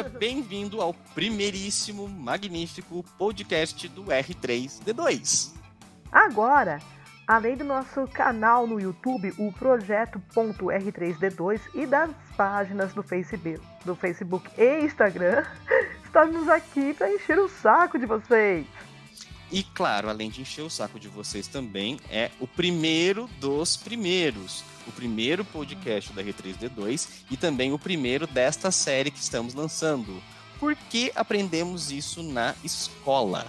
Seja bem-vindo ao primeiríssimo, magnífico podcast do R3D2. Agora, além do nosso canal no YouTube, o projeto.r3d2 e das páginas do Facebook, do Facebook e Instagram, estamos aqui para encher o saco de vocês. E claro, além de encher o saco de vocês também, é o primeiro dos primeiros. O primeiro podcast da R3D2 e também o primeiro desta série que estamos lançando. Por que aprendemos isso na escola?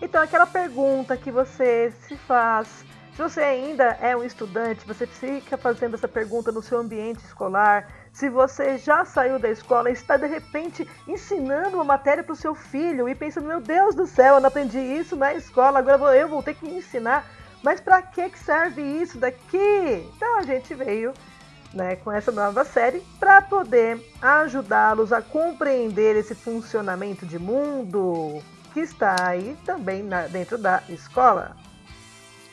Então, aquela pergunta que você se faz, se você ainda é um estudante, você fica fazendo essa pergunta no seu ambiente escolar, se você já saiu da escola e está de repente ensinando uma matéria para o seu filho e pensando, meu Deus do céu, eu não aprendi isso na escola, agora eu vou ter que ensinar. Mas para que serve isso daqui? Então a gente veio né, com essa nova série para poder ajudá-los a compreender esse funcionamento de mundo que está aí também na, dentro da escola.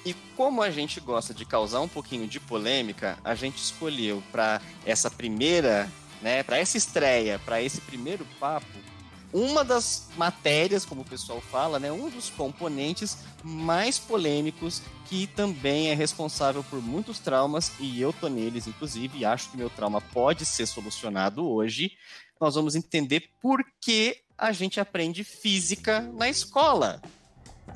E como a gente gosta de causar um pouquinho de polêmica, a gente escolheu para essa primeira, né, para essa estreia, para esse primeiro papo, uma das matérias, como o pessoal fala, né, um dos componentes mais polêmicos que também é responsável por muitos traumas e eu tô neles, inclusive, e acho que meu trauma pode ser solucionado hoje. Nós vamos entender por que a gente aprende física na escola.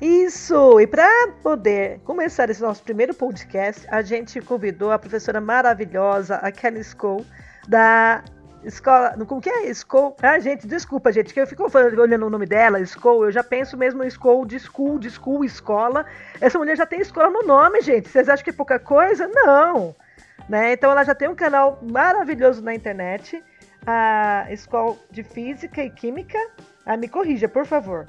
Isso! E para poder começar esse nosso primeiro podcast, a gente convidou a professora maravilhosa, a Kelly School, da escola. Como que é? School. Ah, gente, desculpa, gente, que eu fico olhando o nome dela, School, eu já penso mesmo em School, de school, de school, escola. Essa mulher já tem escola no nome, gente. Vocês acham que é pouca coisa? Não! Né? Então ela já tem um canal maravilhoso na internet, a Escola de Física e Química. Ah, me corrija, por favor.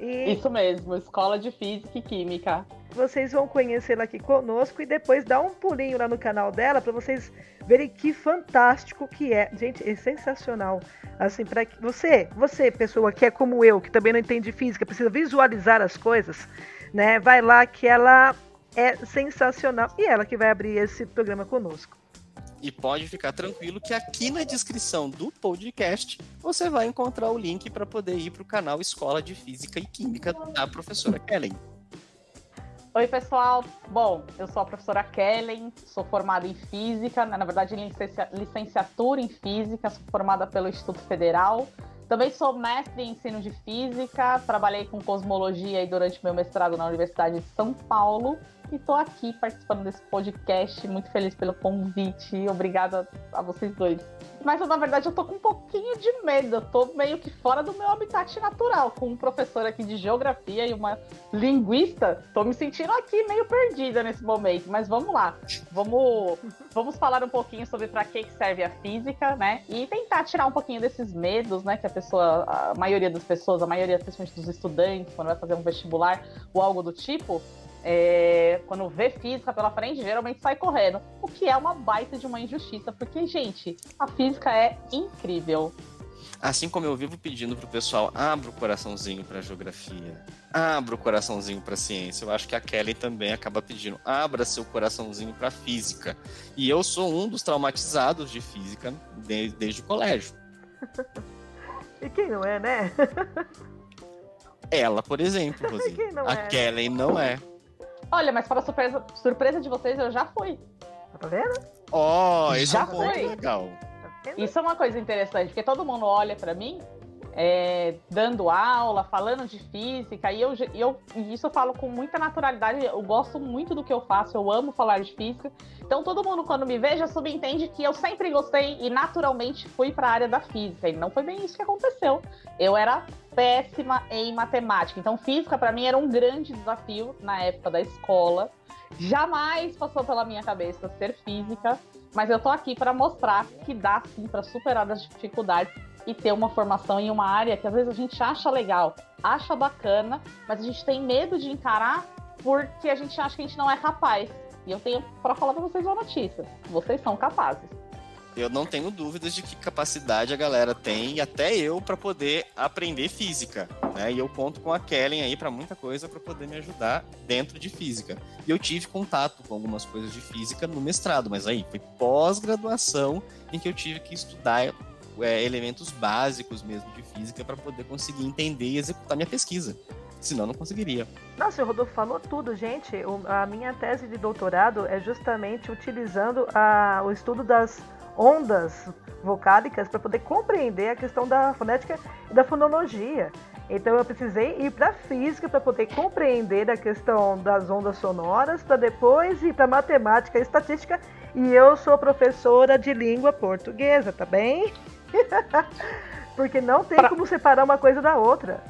E Isso mesmo, Escola de Física e Química. Vocês vão conhecê-la aqui conosco e depois dá um pulinho lá no canal dela para vocês verem que fantástico que é. Gente, é sensacional. Assim, para você, você, pessoa que é como eu, que também não entende física, precisa visualizar as coisas, né? Vai lá que ela é sensacional e ela que vai abrir esse programa conosco. E pode ficar tranquilo que aqui na descrição do podcast você vai encontrar o link para poder ir para o canal Escola de Física e Química da professora Kellen. Oi, pessoal. Bom, eu sou a professora Kellen, sou formada em Física, né, na verdade, licenciatura em Física, sou formada pelo Instituto Federal. Também sou mestre em ensino de Física, trabalhei com cosmologia durante meu mestrado na Universidade de São Paulo e tô aqui participando desse podcast. Muito feliz pelo convite. Obrigada a vocês dois. Mas na verdade eu tô com um pouquinho de medo. Eu tô meio que fora do meu habitat natural, com um professor aqui de geografia e uma linguista. Tô me sentindo aqui meio perdida nesse momento. Mas vamos lá. Vamos, vamos falar um pouquinho sobre para que serve a física, né? E tentar tirar um pouquinho desses medos, né? Que a pessoa, a maioria das pessoas, a maioria, principalmente dos estudantes, quando vai fazer um vestibular ou algo do tipo, é, quando vê física pela frente, geralmente sai correndo. O que é uma baita de uma injustiça, porque, gente, a física é incrível. Assim como eu vivo pedindo pro pessoal, abra o coraçãozinho pra geografia, abra o coraçãozinho pra ciência. Eu acho que a Kelly também acaba pedindo, abra seu coraçãozinho pra física. E eu sou um dos traumatizados de física desde, desde o colégio. e quem não é, né? Ela, por exemplo, Rosi. a é? Kelly não é. Olha, mas para surpresa, surpresa de vocês, eu já fui. Tá vendo? Ó, oh, isso já é muito legal. Tá isso é uma coisa interessante, porque todo mundo olha para mim é, dando aula, falando de física, e eu, eu isso eu falo com muita naturalidade, eu gosto muito do que eu faço, eu amo falar de física. Então todo mundo quando me vê já subentende que eu sempre gostei e naturalmente fui para a área da física, e não foi bem isso que aconteceu. Eu era péssima em matemática. Então física para mim era um grande desafio na época da escola. Jamais passou pela minha cabeça ser física, mas eu tô aqui para mostrar que dá sim para superar as dificuldades e ter uma formação em uma área que às vezes a gente acha legal, acha bacana, mas a gente tem medo de encarar porque a gente acha que a gente não é capaz. E eu tenho para falar para vocês uma notícia: vocês são capazes. Eu não tenho dúvidas de que capacidade a galera tem, e até eu, para poder aprender física. Né? E eu conto com a Kellen aí para muita coisa para poder me ajudar dentro de física. E eu tive contato com algumas coisas de física no mestrado, mas aí foi pós-graduação em que eu tive que estudar é, elementos básicos mesmo de física para poder conseguir entender e executar minha pesquisa. Senão não conseguiria. Nossa, o Rodolfo falou tudo, gente. O, a minha tese de doutorado é justamente utilizando a, o estudo das ondas vocálicas para poder compreender a questão da fonética e da fonologia. Então eu precisei ir para física para poder compreender a questão das ondas sonoras, para depois ir para matemática e estatística. E eu sou professora de língua portuguesa, tá bem? Porque não tem pra... como separar uma coisa da outra.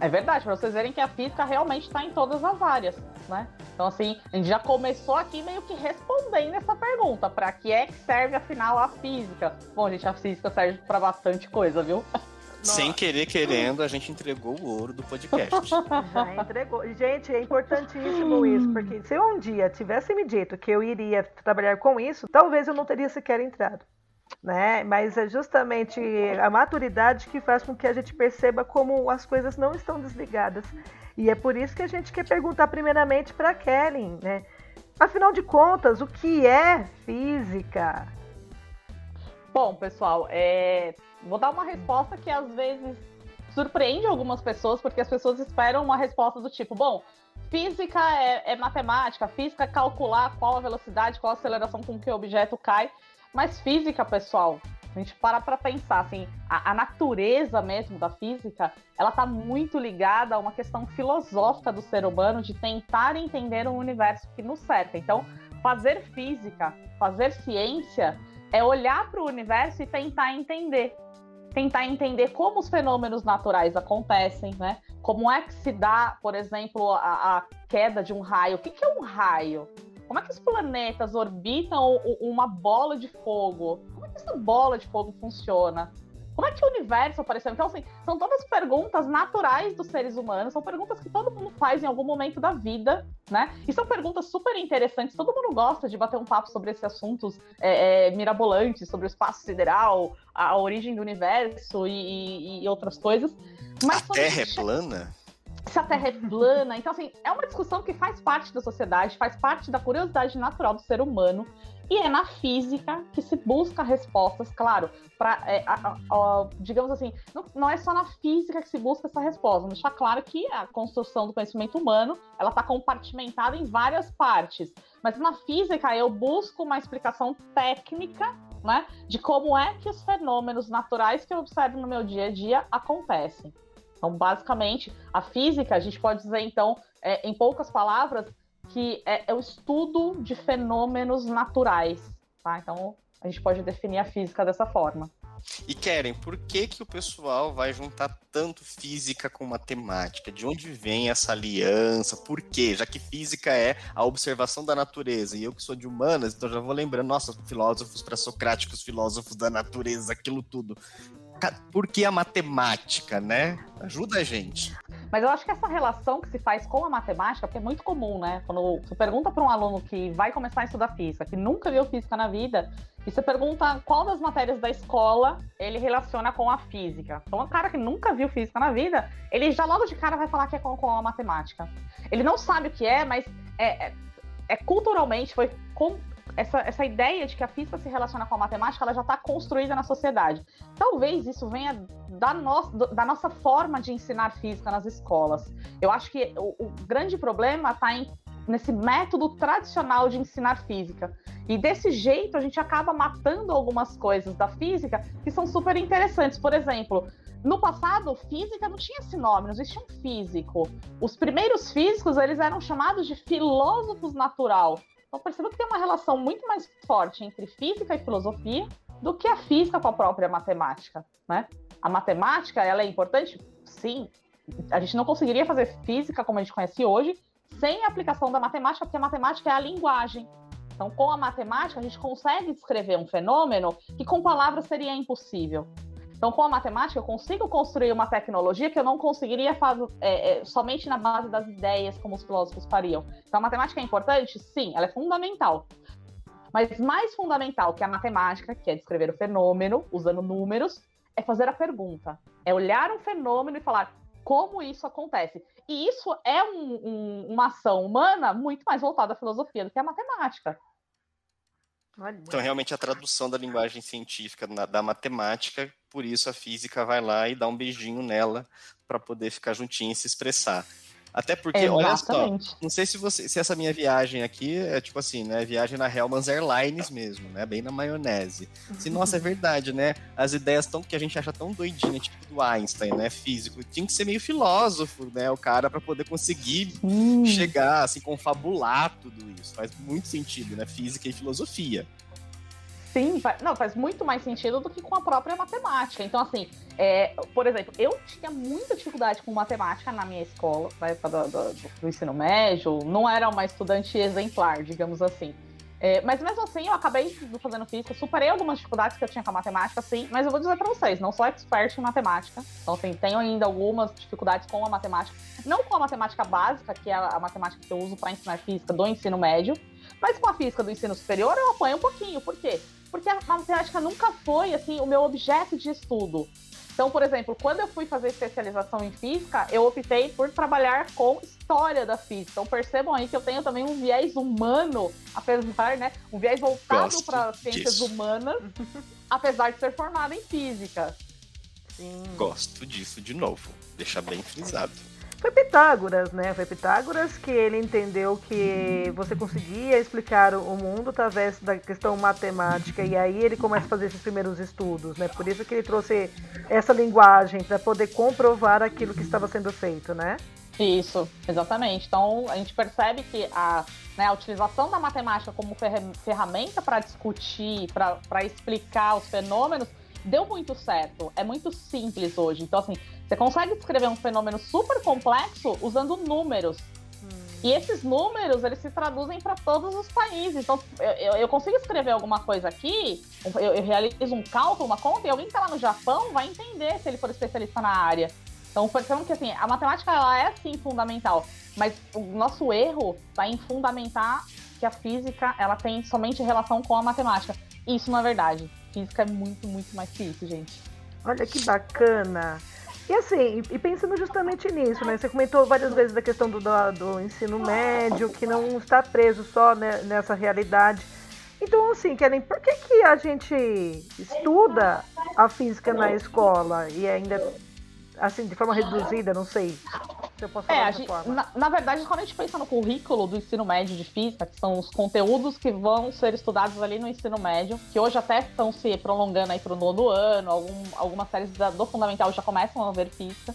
É verdade, para vocês verem que a física realmente está em todas as áreas, né? Então, assim, a gente já começou aqui meio que respondendo essa pergunta: para que é que serve afinal a física? Bom, gente, a física serve para bastante coisa, viu? Sem querer, querendo, a gente entregou o ouro do podcast. Já entregou. Gente, é importantíssimo isso, porque se eu um dia tivesse me dito que eu iria trabalhar com isso, talvez eu não teria sequer entrado. Né? Mas é justamente a maturidade que faz com que a gente perceba como as coisas não estão desligadas. E é por isso que a gente quer perguntar primeiramente para Kellen, né? Afinal de contas, o que é física? Bom, pessoal, é... vou dar uma resposta que às vezes surpreende algumas pessoas, porque as pessoas esperam uma resposta do tipo: bom, física é, é matemática, física é calcular qual a velocidade, qual a aceleração com que o objeto cai. Mas física, pessoal, a gente para para pensar, assim, a, a, natureza mesmo da física, ela está muito ligada a uma questão filosófica do ser humano de tentar entender o universo que nos cerca. Então, fazer física, fazer ciência, é olhar para o universo e tentar entender. Tentar entender como os fenômenos naturais acontecem, né? Como é que se dá, por exemplo, a, a queda de um raio. O que, que é um raio? Como é que os planetas orbitam uma bola de fogo? Como é que essa bola de fogo funciona? Como é que o universo apareceu? Então, assim, são todas perguntas naturais dos seres humanos, são perguntas que todo mundo faz em algum momento da vida, né? E são perguntas super interessantes, todo mundo gosta de bater um papo sobre esses assuntos é, é, mirabolantes, sobre o espaço sideral, a origem do universo e, e, e outras coisas. Mas a Terra é plana? Se a Terra é plana. Então, assim, é uma discussão que faz parte da sociedade, faz parte da curiosidade natural do ser humano. E é na física que se busca respostas, claro, para, é, digamos assim, não, não, é só na física que se busca essa resposta. Deixar claro que a construção do conhecimento humano ela está compartimentada em várias partes. Mas na física eu busco uma explicação técnica né, de como é que os fenômenos naturais que eu observo no meu dia a dia acontecem. Então, basicamente, a física, a gente pode dizer, então, é, em poucas palavras, que é, é, o estudo de fenômenos naturais. Tá? Então, a gente pode definir a física dessa forma. E querem, por que, que o pessoal vai juntar tanto física com matemática? De onde vem essa aliança? Por quê? Já que física é a observação da natureza, e eu que sou de humanas, então já vou lembrando, nossa, filósofos pré-socráticos, filósofos da natureza, aquilo tudo por que a matemática, né? Ajuda a gente. Mas eu acho que essa relação que se faz com a matemática, porque é muito comum, né? Quando você pergunta para um aluno que vai começar a estudar física, que nunca viu física na vida, e você pergunta qual das matérias da escola ele relaciona com a física. Então, um cara que nunca viu física na vida, ele já logo de cara vai falar que é com, com a matemática. Ele não sabe o que é, mas é, é, é culturalmente, foi com, essa, essa ideia de que a física se relaciona com a matemática, ela já está construída na sociedade. Talvez isso venha da, no, da nossa forma de ensinar física nas escolas. Eu acho que o, o grande problema está nesse método tradicional de ensinar física. E desse jeito a gente acaba matando algumas coisas da física que são super interessantes. Por exemplo, no passado, física não tinha esse nome, não existia um físico. Os primeiros físicos, eles eram chamados de filósofos natural. Então perceba que tem uma relação muito mais forte entre física e filosofia do que a física com a própria matemática, né? A matemática, ela é importante? Sim. A gente não conseguiria fazer física como a gente conhece hoje sem a aplicação da matemática, porque a matemática é a linguagem. Então, com a matemática, a gente consegue descrever um fenômeno que com palavras seria impossível. Então, com a matemática, eu consigo construir uma tecnologia que eu não conseguiria fazer é, é, somente na base das ideias, como os filósofos fariam. Então, a matemática é importante? Sim, ela é fundamental. Mas mais fundamental que a matemática, que é descrever o fenômeno usando números, é fazer a pergunta. É olhar um fenômeno e falar como isso acontece. E isso é um, um, uma ação humana muito mais voltada à filosofia do que à matemática. Olha. Então, realmente, a tradução da linguagem científica na, da matemática, por isso a física vai lá e dá um beijinho nela para poder ficar juntinha e se expressar. Até porque, olha só, não sei se você, se essa minha viagem aqui é tipo assim, né? Viagem na Hellman's Airlines mesmo, né? Bem na maionese. Se, nossa, é verdade, né? As ideias tão que a gente acha tão doidinha, tipo do Einstein, né? Físico, tinha que ser meio filósofo, né? O cara para poder conseguir hum. chegar, assim, confabular tudo isso. Faz muito sentido, né? Física e filosofia. Sim, não, faz muito mais sentido do que com a própria matemática. Então, assim, é, por exemplo, eu tinha muita dificuldade com matemática na minha escola, na época do, do, do ensino médio, não era uma estudante exemplar, digamos assim. É, mas mesmo assim, eu acabei fazendo física, superei algumas dificuldades que eu tinha com a matemática, sim, mas eu vou dizer para vocês, não sou expert em matemática, então assim, tenho ainda algumas dificuldades com a matemática, não com a matemática básica, que é a matemática que eu uso para ensinar física do ensino médio, mas com a física do ensino superior eu apanho um pouquinho, por quê? porque a matemática nunca foi assim o meu objeto de estudo. Então, por exemplo, quando eu fui fazer especialização em física, eu optei por trabalhar com história da física. Então, percebam aí que eu tenho também um viés humano, apesar, né, um viés voltado para ciências disso. humanas, apesar de ser formada em física. Sim. Gosto disso de novo, deixar bem frisado. Foi Pitágoras, né? Foi Pitágoras que ele entendeu que você conseguia explicar o mundo através da questão matemática e aí ele começa a fazer esses primeiros estudos, né? Por isso que ele trouxe essa linguagem para poder comprovar aquilo que estava sendo feito, né? Isso, exatamente. Então a gente percebe que a, né, a utilização da matemática como ferramenta para discutir, para explicar os fenômenos, deu muito certo. É muito simples hoje. Então, assim, você consegue descrever um fenômeno super complexo usando números. Hum. E esses números, eles se traduzem para todos os países. Então, eu, eu, consigo escrever alguma coisa aqui, eu, eu, realizo um cálculo, uma conta, e alguém que está lá no Japão vai entender se ele for especialista na área. Então, percebam que assim, a matemática ela é sim fundamental, mas o nosso erro está em fundamentar que a física ela tem somente relação com a matemática. Isso não é verdade. Física é muito, muito mais que isso, gente. Olha que bacana. E assim, e pensando justamente nisso, né? Você comentou várias vezes da questão do, do, do ensino médio, que não está preso só né, nessa realidade. Então, assim, Kellen, por que, que a gente estuda a física na escola e ainda assim, de forma reduzida, não sei se eu posso falar é, gente, na, na, verdade, quando a gente pensa no currículo do ensino médio de física, que são os conteúdos que vão ser estudados ali no ensino médio, que hoje até estão se prolongando aí para o nono ano, algum, algumas séries da, do fundamental já começam a ver física.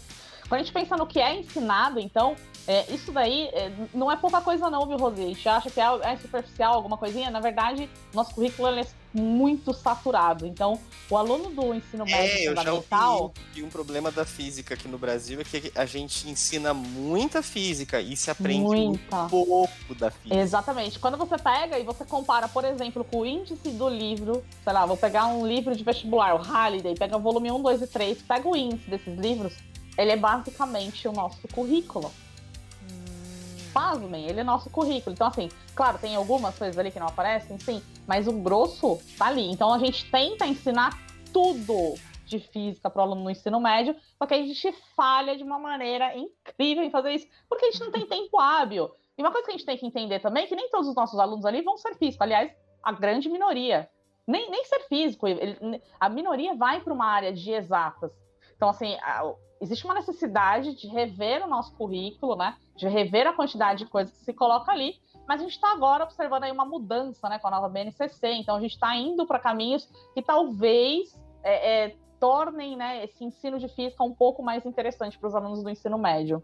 Quando a gente pensa no que é ensinado, então, é, isso daí é, não é pouca coisa não, viu, Rosi? A gente acha que é, é, superficial, alguma coisinha. Na verdade, nosso currículo é muito saturado. Então, o aluno do ensino é, médio é, fundamental... Ouvi um problema da física aqui no Brasil é que a gente ensina muita física e se aprende muita. muito pouco da física. Exatamente. Quando você pega e você compara, por exemplo, com o índice do livro, sei lá, vou pegar um livro de vestibular, o Halliday, pega o volume 1, 2 e 3, pega o índice desses livros, ele é basicamente o nosso currículo. Pasmem, ele é nosso currículo. Então, assim, claro, tem algumas coisas ali que não aparecem, sim, mas o grosso tá ali. Então, a gente tenta ensinar tudo de física para o aluno no ensino médio, só que a gente falha de uma maneira incrível em fazer isso, porque a gente não tem tempo hábil. E uma coisa que a gente tem que entender também é que nem todos os nossos alunos ali vão ser físicos. Aliás, a grande minoria. Nem, nem ser físico. Ele, a minoria vai para uma área de exatas. Então, assim, existe uma necessidade de rever o nosso currículo, né? De rever a quantidade de coisas que se coloca ali, mas a gente está agora observando aí uma mudança, né, com a nova BNCC. Então a gente está indo para caminhos que talvez é, é, tornem, né, esse ensino de física um pouco mais interessante para os alunos do ensino médio.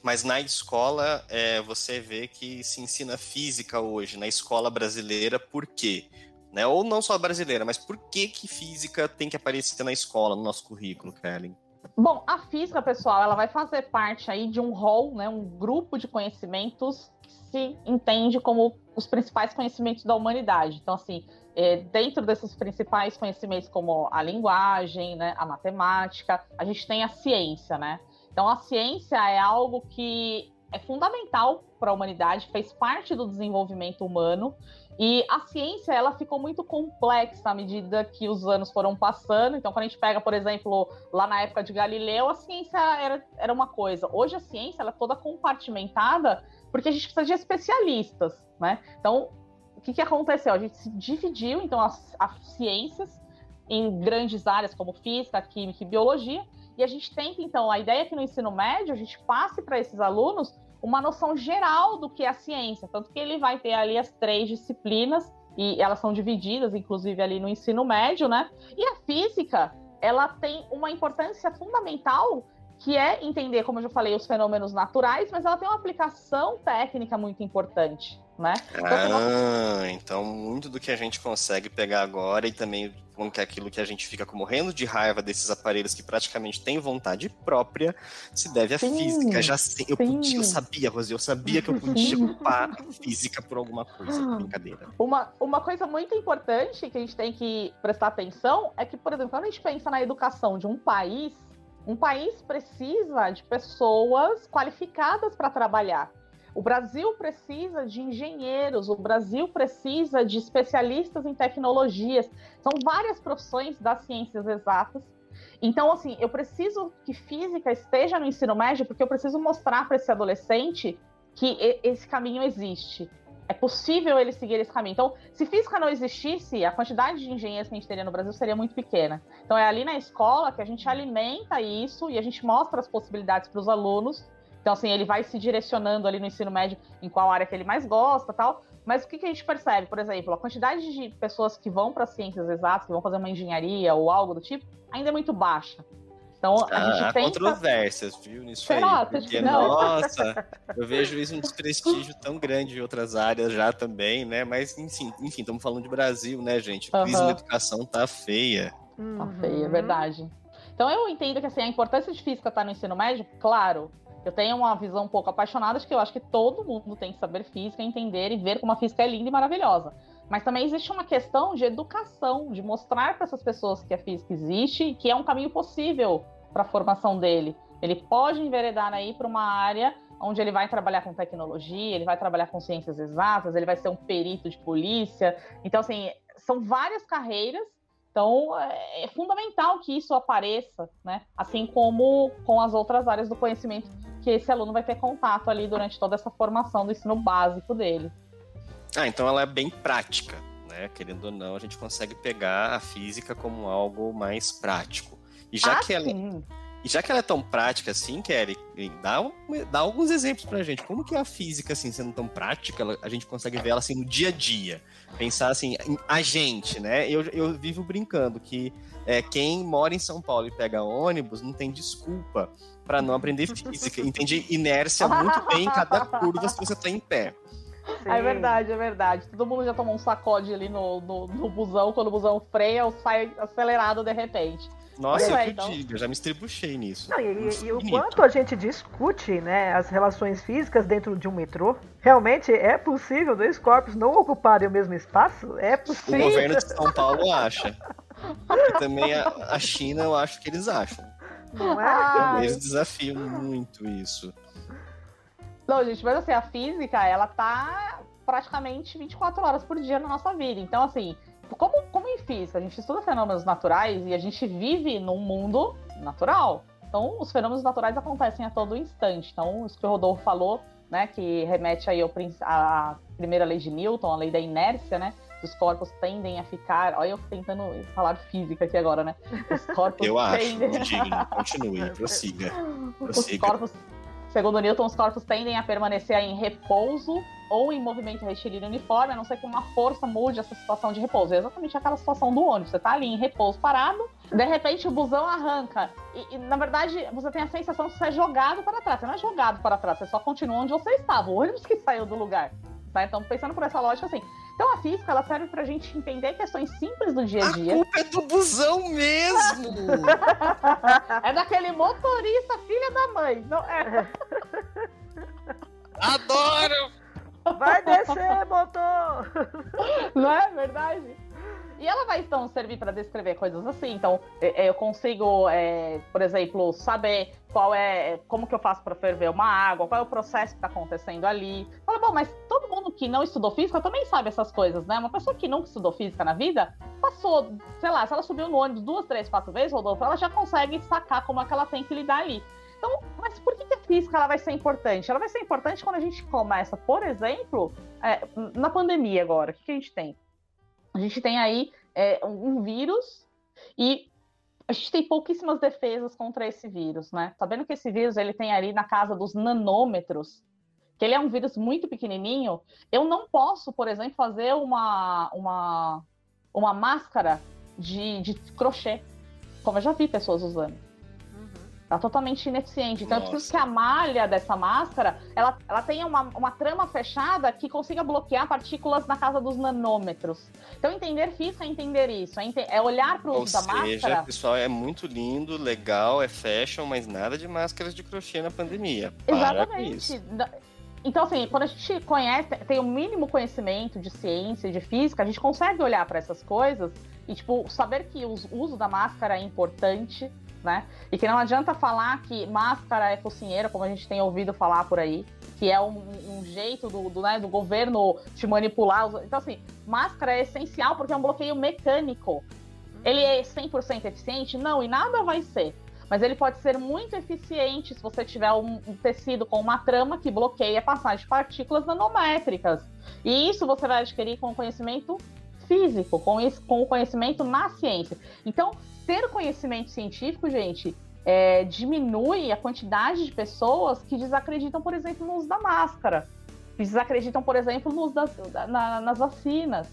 Mas na escola, é, você vê que se ensina física hoje, na escola brasileira, por quê? Né? Ou não só brasileira, mas por que, que física tem que aparecer na escola, no nosso currículo, Kellen? Bom, a física, pessoal, ela vai fazer parte aí de um rol, né, um grupo de conhecimentos que se entende como os principais conhecimentos da humanidade. Então, assim, é, dentro desses principais conhecimentos, como a linguagem, né, a matemática, a gente tem a ciência, né? Então, a ciência é algo que é fundamental para a humanidade, fez parte do desenvolvimento humano e a ciência, ela ficou muito complexa à medida que os anos foram passando. Então, quando a gente pega, por exemplo, lá na época de Galileu, a ciência era, era uma coisa. Hoje, a ciência ela é toda compartimentada porque a gente precisa de especialistas, né? Então, o que, que aconteceu? A gente se dividiu, então, as, as ciências em grandes áreas como física, química e biologia, e a gente tenta, então, a ideia é que no ensino médio a gente passe para esses alunos uma noção geral do que é a ciência, tanto que ele vai ter ali as três disciplinas e elas são divididas, inclusive ali no ensino médio, né? E a física, ela tem uma importância fundamental que é entender, como eu já falei, os fenômenos naturais, mas ela tem uma aplicação técnica muito importante, né? Então, ah, então muito do que a gente consegue pegar agora e também com que aquilo que a gente fica morrendo de raiva desses aparelhos que praticamente têm vontade própria se deve à sim, física. Já sei, eu, podia, eu sabia, Rosi, eu sabia que eu podia culpar a física por alguma coisa. Brincadeira. Uma, uma coisa muito importante que a gente tem que prestar atenção é que, por exemplo, quando a gente pensa na educação de um país, um país precisa de pessoas qualificadas para trabalhar. O Brasil precisa de engenheiros, o Brasil precisa de especialistas em tecnologias. São várias profissões das ciências exatas. Então, assim, eu preciso que física esteja no ensino médio, porque eu preciso mostrar para esse adolescente que esse caminho existe é possível ele seguir esse caminho. Então, se física não existisse, a quantidade de engenheiros que a gente teria no Brasil seria muito pequena. Então, é ali na escola que a gente alimenta isso e a gente mostra as possibilidades para os alunos. Então, assim, ele vai se direcionando ali no ensino médio em qual área que ele mais gosta tal. Mas o que, que a gente percebe? Por exemplo, a quantidade de pessoas que vão para ciências exatas, que vão fazer uma engenharia ou algo do tipo, ainda é muito baixa. Então, a ah, gente tem controvérsias, viu, nisso Será? aí. Porque, nossa, eu vejo isso um desprestígio tão grande em outras áreas já também, né? Mas, enfim, enfim, estamos falando de Brasil, né, gente? A crise uhum. na educação tá feia. Tá feia, é verdade. Então, eu entendo que, assim, a importância de física tá no ensino médio, claro, eu tenho uma visão um pouco apaixonada de que eu acho que todo mundo tem que saber física, entender e ver como a física é linda e maravilhosa. Mas também existe uma questão de educação, de mostrar para essas pessoas que a física existe e que é um caminho possível para a formação dele. Ele pode enveredar aí para uma área onde ele vai trabalhar com tecnologia, ele vai trabalhar com ciências exatas, ele vai ser um perito de polícia. Então, assim, são várias carreiras. Então, é, é fundamental que isso apareça, né? Assim como com as outras áreas do conhecimento que esse aluno vai ter contato ali durante toda essa formação do ensino básico dele. Ah, então ela é bem prática, né? Querendo ou não, a gente consegue pegar a física como algo mais prático. E já ah, que ela sim. E já que ela é tão prática assim, Kelly, dá, dá alguns exemplos pra gente. Como que é a física, assim, sendo tão prática, ela, a gente consegue ver ela assim no dia a dia? Pensar assim, a gente, né? Eu, eu vivo brincando que é, quem mora em São Paulo e pega ônibus não tem desculpa para não aprender física. Entende inércia muito bem em cada curva se você tá em pé. Sim. É verdade, é verdade. Todo mundo já tomou um sacode ali no, no, no busão, quando o busão freia ou sai acelerado de repente. Nossa, é, eu então... digo, eu já me estribuchei nisso. Não, e, e o quanto a gente discute né, as relações físicas dentro de um metrô. Realmente é possível dois corpos não ocuparem o mesmo espaço? É possível. O governo de São Paulo acha. E também a, a China, eu acho que eles acham. Não é? Eles desafiam muito isso. Não, gente, mas assim, a física, ela tá praticamente 24 horas por dia na nossa vida. Então, assim, como, como em física, a gente estuda fenômenos naturais e a gente vive num mundo natural. Então, os fenômenos naturais acontecem a todo instante. Então, isso que o Rodolfo falou, né, que remete aí ao, à primeira lei de Newton, a lei da inércia, né? Os corpos tendem a ficar. Olha, eu tentando falar física aqui agora, né? Os corpos eu tendem... acho. Continue, prossiga. prossiga. Os corpos Segundo Newton, os corpos tendem a permanecer em repouso ou em movimento retilíneo uniforme, a não ser que uma força mude essa situação de repouso. É exatamente aquela situação do ônibus. Você está ali em repouso parado, de repente o busão arranca. E, e, na verdade, você tem a sensação de ser jogado para trás. Você não é jogado para trás, você só continua onde você estava. O ônibus que saiu do lugar. Tá? Então, pensando por essa lógica, assim. Então, a física, ela serve pra gente entender questões simples do dia a dia. A culpa é do busão mesmo! é daquele motorista, filha da mãe. Não é... Adoro! Vai descer, motor! Não é verdade? E ela vai então servir para descrever coisas assim. Então, é, é, eu consigo, é, por exemplo, saber qual é, como que eu faço para ferver uma água, qual é o processo que está acontecendo ali. Fala, bom, mas todo mundo que não estudou física também sabe essas coisas, né? Uma pessoa que nunca estudou física na vida, passou, sei lá, se ela subiu no ônibus duas, três, quatro vezes, Rodolfo, ela já consegue sacar como é que ela tem que lidar ali. Então, mas por que a física ela vai ser importante? Ela vai ser importante quando a gente começa, por exemplo, é, na pandemia agora. O que, que, a gente tem? A gente tem aí é, um vírus e a gente tem pouquíssimas defesas contra esse vírus, né? Sabendo que esse vírus ele tem ali na casa dos nanômetros, que ele é um vírus muito pequenininho, eu não posso, por exemplo, fazer uma, uma, uma máscara de, de crochê, como eu já vi pessoas usando. É totalmente ineficiente. Então, Nossa. eu preciso que a malha dessa máscara ela, ela tenha uma, uma trama fechada que consiga bloquear partículas na casa dos nanômetros. Então, entender física é entender isso. É, ente é olhar para o uso da máscara. pessoal, é muito lindo, legal, é fashion, mas nada de máscaras de crochê na pandemia. Para Exatamente. Então, assim, quando a gente conhece, tem o mínimo conhecimento de ciência e de física, a gente consegue olhar para essas coisas e, tipo, saber que o uso da máscara é importante né? E que não adianta falar que máscara é focinheira, como a gente tem ouvido falar por aí, que é um, um jeito do, do, né, do, governo te manipular. Então, assim, máscara é essencial porque é um bloqueio mecânico. Ele é 100% eficiente? Não, e nada vai ser. Mas ele pode ser muito eficiente se você tiver um, um tecido com uma trama que bloqueia a passagem de partículas nanométricas. E isso você vai adquirir com conhecimento físico, com, esse, com o conhecimento na ciência. Então, ter conhecimento científico, gente, é, diminui a quantidade de pessoas que desacreditam, por exemplo, no uso da máscara. Que desacreditam, por exemplo, no uso das, na, nas vacinas.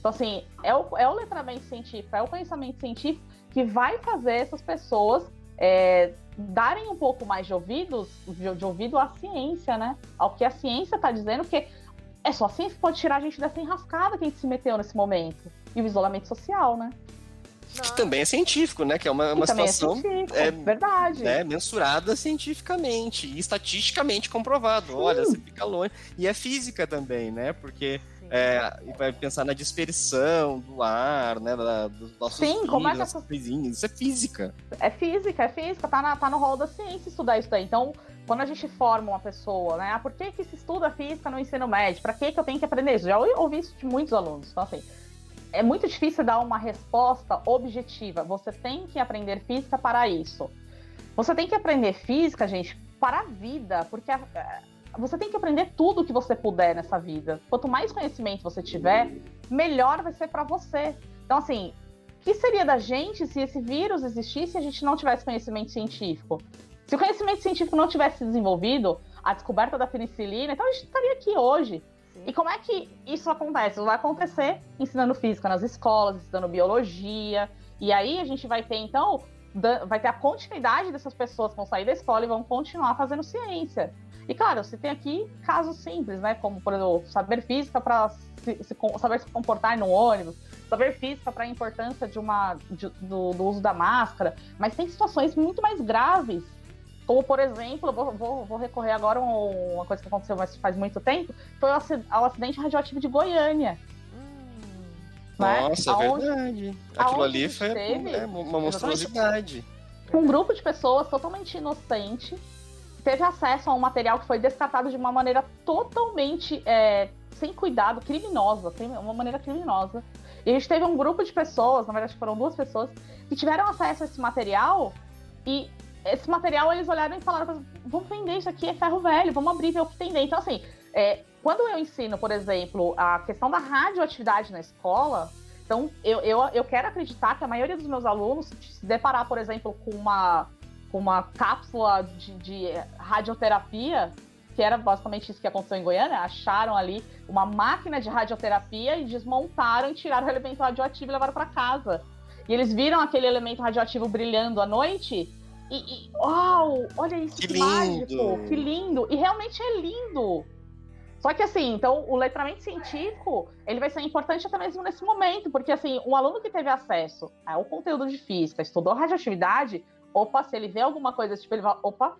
Então, assim, é o, é o letramento científico, é o conhecimento científico que vai fazer essas pessoas é, darem um pouco mais de ouvidos, de, de, ouvido à ciência, né? Ao que a ciência está dizendo, porque é só a ciência que pode tirar a gente dessa enrascada que a gente se meteu nesse momento. E o isolamento social, né? Que também é científico, né? Que é uma, uma é situação é, é, verdade. Né, mensurada cientificamente e estatisticamente comprovado. Sim. Olha, você fica longe. E é física também, né? Porque é, vai pensar na dispersão do ar, né? Da, dos nossos Sim, como é que essa... coisinhas. Isso é física. É física, é física. Tá, na, tá no rol da ciência estudar isso daí. Então, quando a gente forma uma pessoa, né? Ah, por que, que se estuda física no ensino médio? Pra que, que eu tenho que aprender isso? Já ouvi isso de muitos alunos. Então, assim, é muito difícil dar uma resposta objetiva. Você tem que aprender física para isso. Você tem que aprender física, gente, para a vida, porque a, você tem que aprender tudo que você puder nessa vida. Quanto mais conhecimento você tiver, melhor vai ser para você. Então, assim, o que seria da gente se esse vírus existisse e a gente não tivesse conhecimento científico? Se o conhecimento científico não tivesse desenvolvido, a descoberta da penicilina, então a gente estaria aqui hoje. E como é que isso acontece? Vai acontecer ensinando física nas escolas, ensinando biologia. E aí a gente vai ter, então, vai ter a continuidade dessas pessoas que vão sair da escola e vão continuar fazendo ciência. E claro, você tem aqui casos simples, né? Como, por exemplo, saber física para saber se comportar no ônibus, saber física para a importância de uma, de, do, do uso da máscara. Mas tem situações muito mais graves como, por exemplo, vou, vou, vou, recorrer agora a uma coisa que aconteceu mas faz muito tempo, foi o acidente radioativo de Goiânia. Hum. Né? Nossa, é Aonde, verdade. Aquilo ali foi teve, é, uma monstruosidade. Um grupo de pessoas totalmente inocente teve acesso a um material que foi descartado de uma maneira totalmente é, sem cuidado, criminosa, uma maneira criminosa. E a gente teve um grupo de pessoas, na verdade foram duas pessoas, que tiveram acesso a esse material e esse material eles olharam e falaram: vamos vender isso aqui, é ferro velho, vamos abrir ver o que tem dentro. Então, assim, é, quando eu ensino, por exemplo, a questão da radioatividade na escola, então eu, eu, eu quero acreditar que a maioria dos meus alunos, se deparar, por exemplo, com uma, com uma cápsula de, de radioterapia, que era basicamente isso que aconteceu em Goiânia, acharam ali uma máquina de radioterapia e desmontaram e tiraram o elemento radioativo e levaram para casa. E eles viram aquele elemento radioativo brilhando à noite e, e uau, olha isso, que, que mágico, que lindo. E realmente é lindo. Só que assim, então o letramento científico, ele vai ser importante até mesmo nesse momento, porque assim, um aluno que teve acesso ao conteúdo de física, estudou radioatividade, opa, se ele vê alguma coisa tipo, ele vai, opa.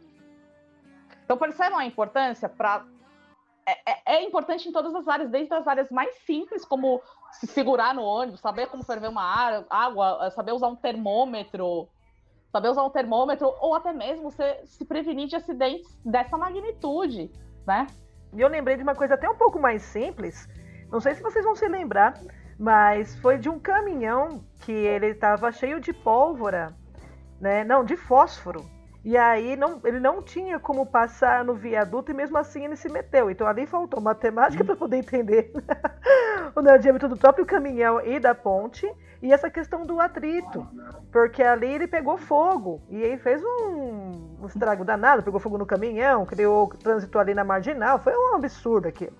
Então percebam a importância para é, é, é, importante em todas as áreas, desde as áreas mais simples, como se segurar no ônibus, saber como ferver uma água, saber usar um termômetro, saber usar um termômetro, ou até mesmo você se prevenir de acidentes dessa magnitude, né? E eu lembrei de uma coisa até um pouco mais simples, não sei se vocês vão se lembrar, mas foi de um caminhão que ele estava cheio de pólvora, né? Não, de fósforo. E aí não, ele não tinha como passar no viaduto e mesmo assim ele se meteu. Então ali faltou matemática para poder entender o diâmetro do próprio caminhão e da ponte. E essa questão do atrito. Porque ali ele pegou fogo. E aí fez um, um estrago danado. Pegou fogo no caminhão, criou trânsito ali na marginal. Foi um absurdo aquilo.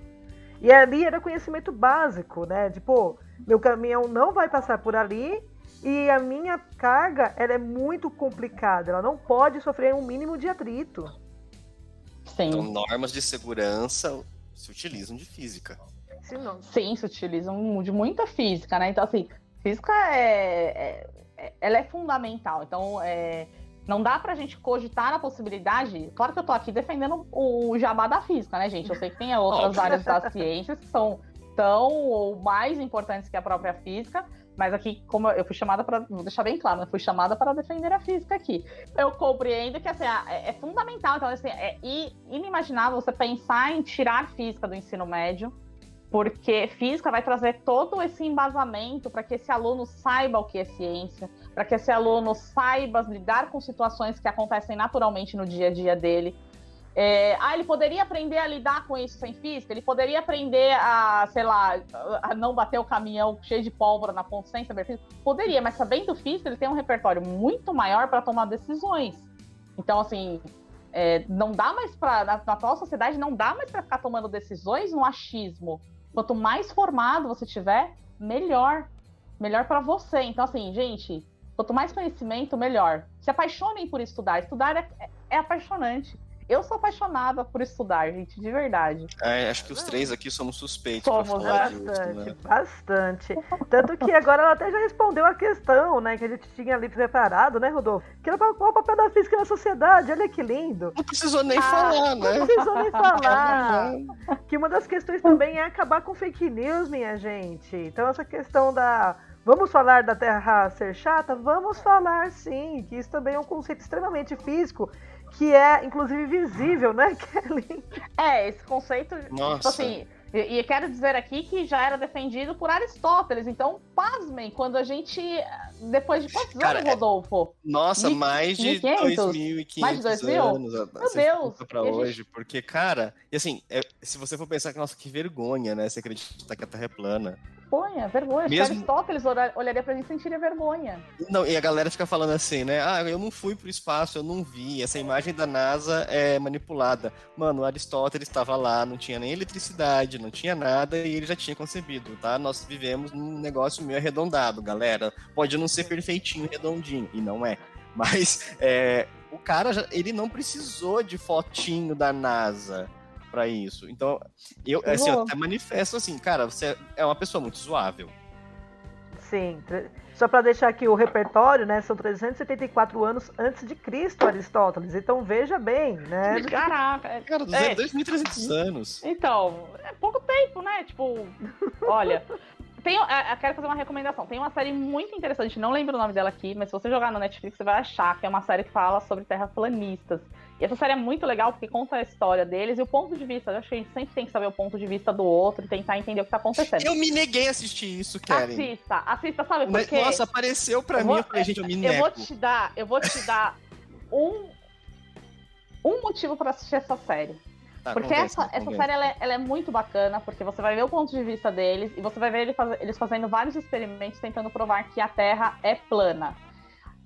E ali era conhecimento básico, né? De, pô, meu caminhão não vai passar por ali e a minha carga ela é muito complicada. Ela não pode sofrer um mínimo de atrito. Sim. Então, normas de segurança se utilizam de física. Sim, não. Sim, se utilizam de muita física, né? Então, assim, física é, é, é ela é fundamental. Então, é, não dá pra gente cogitar a possibilidade. Claro que eu tô aqui defendendo o jabá da física, né, gente? Eu sei que tem outras áreas das ciências que são tão ou mais importantes que a própria física, mas aqui, como eu fui chamada para. Vou deixar bem claro, eu fui chamada para defender a física aqui. Eu compreendo que assim, é, é fundamental, então, assim, é inimaginável você pensar em tirar física do ensino médio porque física vai trazer todo esse embasamento para que esse aluno saiba o que é ciência, para que esse aluno saiba lidar com situações que acontecem naturalmente no dia a dia dele. É, ah, ele poderia aprender a lidar com isso sem física? Ele poderia aprender a, sei lá, a não bater o caminhão cheio de pólvora na ponta sem saber física? Poderia, mas sabendo física, ele tem um repertório muito maior para tomar decisões. Então, assim, é, não dá mais para na, na atual sociedade não dá mais para ficar tomando decisões no achismo. Quanto mais formado você tiver, melhor. Melhor para você. Então, assim, gente, quanto mais conhecimento, melhor. Se apaixonem por estudar. Estudar é, é apaixonante. Eu sou apaixonada por estudar, gente, de verdade. É, acho que os três aqui somos suspeitos. Somos bastante, disso, né? bastante. Tanto que agora ela até já respondeu a questão, né, que a gente tinha ali preparado, né, Rodolfo? Que era qual o papel da física na sociedade, olha que lindo. Não precisou nem ah, falar, né? Não precisou nem falar. que uma das questões também é acabar com fake news, minha gente. Então essa questão da Vamos falar da Terra ser chata? Vamos falar sim, que isso também é um conceito extremamente físico que é, inclusive, visível, né, Kelly? É, esse conceito, tipo Nossa. tipo assim, e, e, quero dizer aqui que já era defendido por Aristóteles, então pasmem, quando a gente, depois de quantos Cara, anos, é Rodolfo? Nossa, mais de 2.500 mais de 2000? anos. Meu Deus! Pra hoje, gente... porque, cara, e assim, é, se você for pensar que, nossa, que vergonha, né, você acreditar que a Terra é plana, vergonha, vergonha. Mesmo... Aristóteles olharia pra gente e sentiria vergonha. Não, e a galera fica falando assim, né? Ah, eu não fui pro espaço, eu não vi. Essa imagem da NASA é manipulada. Mano, Aristóteles estava lá, não tinha nem eletricidade, não tinha nada e ele já tinha concebido, tá? Nós vivemos num negócio meio arredondado, galera. Pode não ser perfeitinho, redondinho, e não é. Mas é, o cara, já, ele não precisou de fotinho da NASA para isso. Então, eu, assim, eu até manifesto assim, cara, você é uma pessoa muito zoável. Sim. Só para deixar aqui o repertório, né? São 374 anos antes de Cristo, Aristóteles. Então veja bem, né? Caraca. É, cara, 2.300 é, anos. Então, é pouco tempo, né? Tipo, olha, tem, eu quero fazer uma recomendação. Tem uma série muito interessante, não lembro o nome dela aqui, mas se você jogar no Netflix, você vai achar que é uma série que fala sobre terraplanistas. E essa série é muito legal porque conta a história deles e o ponto de vista. Eu acho que a gente sempre tem que saber o ponto de vista do outro e tentar entender o que tá acontecendo. Eu me neguei a assistir isso, Karen. Assista, assista, sabe por quê? Nossa, apareceu pra eu mim, vou, eu falei, gente, eu me nego. Eu vou te dar, eu vou te dar um, um motivo para assistir essa série. Tá, porque essa, essa série ela é, ela é, muito bacana, porque você vai ver o ponto de vista deles e você vai ver eles fazendo vários experimentos tentando provar que a Terra é plana.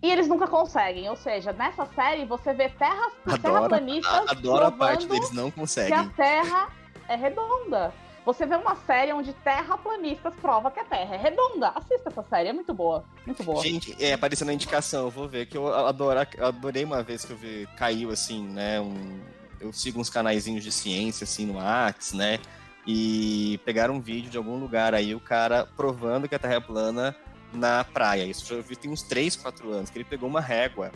E eles nunca conseguem. Ou seja, nessa série você vê terras, terraplanistas. Adoro a parte deles não conseguem. Que a Terra é redonda. Você vê uma série onde terraplanistas prova que a Terra é redonda. Assista essa série, é muito boa. Muito boa. Gente, é aparecendo na indicação, eu vou ver, que eu adoro, adorei uma vez que eu vi, caiu assim, né? Um, eu sigo uns canaizinhos de ciência, assim, no Axe, né? E pegaram um vídeo de algum lugar aí, o cara provando que a Terra é plana na praia. Isso já vi tem uns 3, 4 anos, que ele pegou uma régua,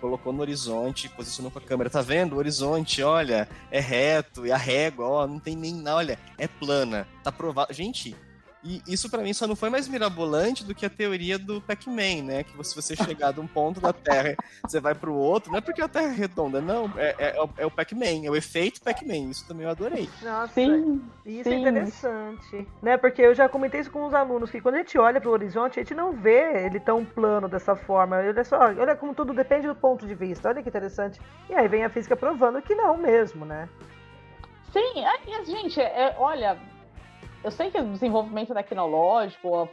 colocou no horizonte, posicionou com a câmera. Tá vendo? O horizonte, olha, é reto, e a régua, ó, não tem nem. Olha, é plana. Tá provado. Gente, E isso para mim só não foi mais mirabolante do que a teoria do Pac-Man, né? Que se você chegar de um ponto da Terra, você vai para o outro, não é porque a Terra é redonda, não. É, é, é o é Pac-Man, é o efeito Pac-Man. Isso também eu adorei. Nossa, sim, isso é sim. é interessante. Né? Porque eu já comentei isso com os alunos, que quando a gente olha para o horizonte, a gente não vê ele tão plano dessa forma. Olha só, olha como tudo depende do ponto de vista. Olha que interessante. E aí vem a física provando que não mesmo, né? Sim, a, gente, é, olha, eu sei que o desenvolvimento tecnológico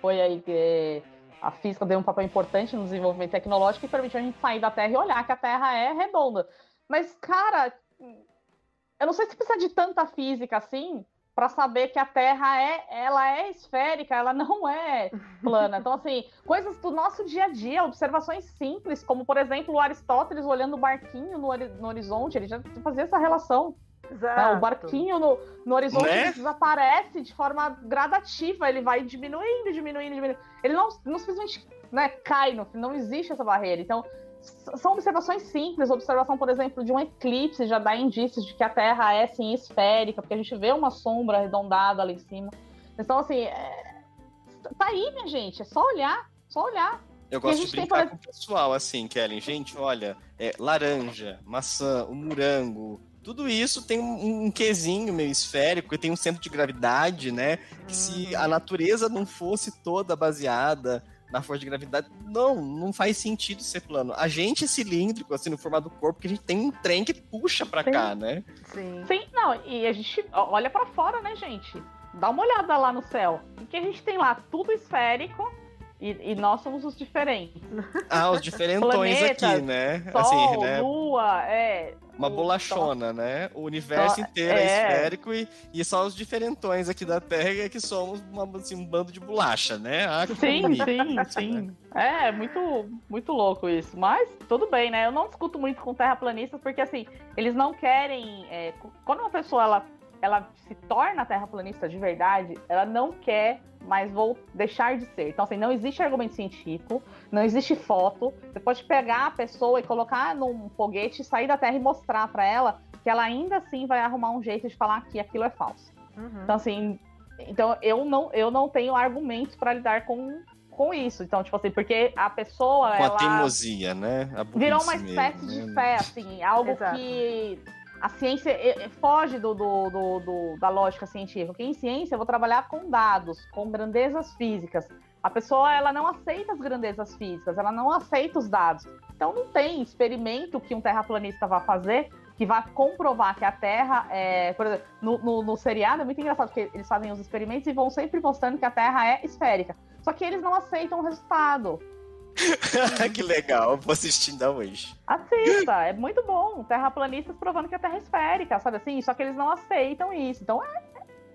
foi aí que a física deu um papel importante no desenvolvimento tecnológico e permitiu a gente sair da Terra e olhar que a Terra é redonda. Mas, cara, eu não sei se precisa de tanta física assim para saber que a Terra é, ela é esférica, ela não é plana. Então, assim, coisas do nosso dia a dia, observações simples, como, por exemplo, o Aristóteles olhando o barquinho no, no horizonte, ele já fazia essa relação. Exato. O barquinho no, no horizonte né? desaparece de forma gradativa, ele vai diminuindo, diminuindo, diminuindo. Ele não, não simplesmente né, cai, no, não existe essa barreira. Então, são observações simples. Observação, por exemplo, de um eclipse já dá indícios de que a Terra é sim esférica, porque a gente vê uma sombra arredondada ali em cima. Então, assim, é... tá aí, minha gente. É só olhar, só olhar. Eu gosto de brincar tem... com o pessoal, assim, Kellen. Gente, olha, é, laranja, maçã, o morango, tudo isso tem um, um quesinho meio esférico e tem um centro de gravidade, né? Que se a uhum. natureza não fosse toda baseada na força de gravidade, não, não faz sentido ser plano. A gente é cilíndrico, assim, no formato do corpo, porque a gente tem um trem que puxa para cá, né? Sim. Sim, não, e a gente olha para fora, né, gente? Dá uma olhada lá no céu. O que a gente tem lá? Tudo esférico e, e, nós somos os diferentes. Ah, os diferentões Planetas, aqui, né? Sol, assim, né? Lua, é. Uma bolachona, né? O universo inteiro é, é esférico e, e só os diferentões aqui da Terra é que somos uma, assim, um bando de bolacha, né? Ah, sim, sim, sim. É, muito, muito louco isso. Mas tudo bem, né? Eu não discuto muito com terraplanistas porque, assim, eles não querem. É, quando uma pessoa ela ela se torna terraplanista de verdade, ela não quer mais vou deixar de ser. Então, assim, não existe argumento científico, não existe foto. Você pode pegar a pessoa e colocar num foguete, sair da Terra e mostrar para ela que ela ainda assim vai arrumar um jeito de falar que aquilo é falso. Uhum. Então, assim, então eu não, eu não tenho argumentos para lidar com, com isso. Então, tipo assim, porque a pessoa. Com ela a teimosia, né? A virou uma espécie mesmo, de né? fé, assim, algo Exato. que a ciência é, é, foge do, do, do, do, da lógica científica. Porque em ciência eu vou trabalhar com dados, com grandezas físicas. A pessoa ela não aceita as grandezas físicas, ela não aceita os dados. Então não tem experimento que um terraplanista vá fazer que vá comprovar que a Terra é. Por exemplo, no, no, no seriado é muito engraçado porque eles fazem os experimentos e vão sempre mostrando que a Terra é esférica. Só que eles não aceitam o resultado. que legal, vou assistir ainda hoje. Assista, é muito bom. Terraplanistas provando que a Terra é esférica, sabe assim? Só que eles não aceitam isso. Então é,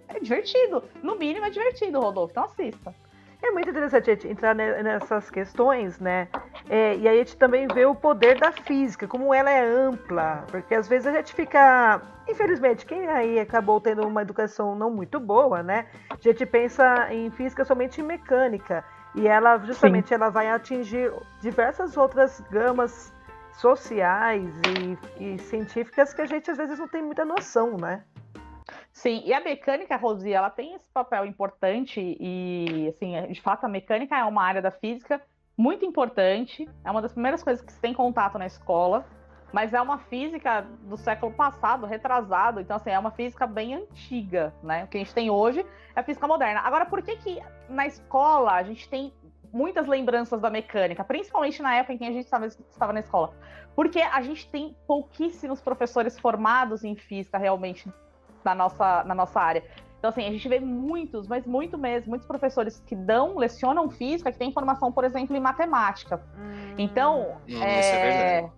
é divertido. No mínimo é divertido, Rodolfo. Então assista. É muito interessante a gente entrar nessas questões, né? É, e aí a gente também vê o poder da física, como ela é ampla. Porque às vezes a gente fica. Infelizmente, quem aí acabou tendo uma educação não muito boa, né? A gente pensa em física somente em mecânica. E ela justamente Sim. ela vai atingir diversas outras gamas sociais e, e, científicas que a gente às vezes não tem muita noção, né? Sim, e a mecânica, Rosi, ela tem esse papel importante e, assim, de fato, a mecânica é uma área da física muito importante, é uma das primeiras coisas que se tem contato na escola mas é uma física do século passado, retrasado, então assim, é uma física bem antiga, né? O que a gente tem hoje é a física moderna. Agora, por que que na escola a gente tem muitas lembranças da mecânica, principalmente na época em que a gente estava, estava na escola? Porque a gente tem pouquíssimos professores formados em física realmente na nossa, na nossa área. Então, assim, a gente vê muitos, mas muito mesmo, muitos professores que dão, lecionam física, que têm formação, por exemplo, em matemática. Hum, então, hum, é, é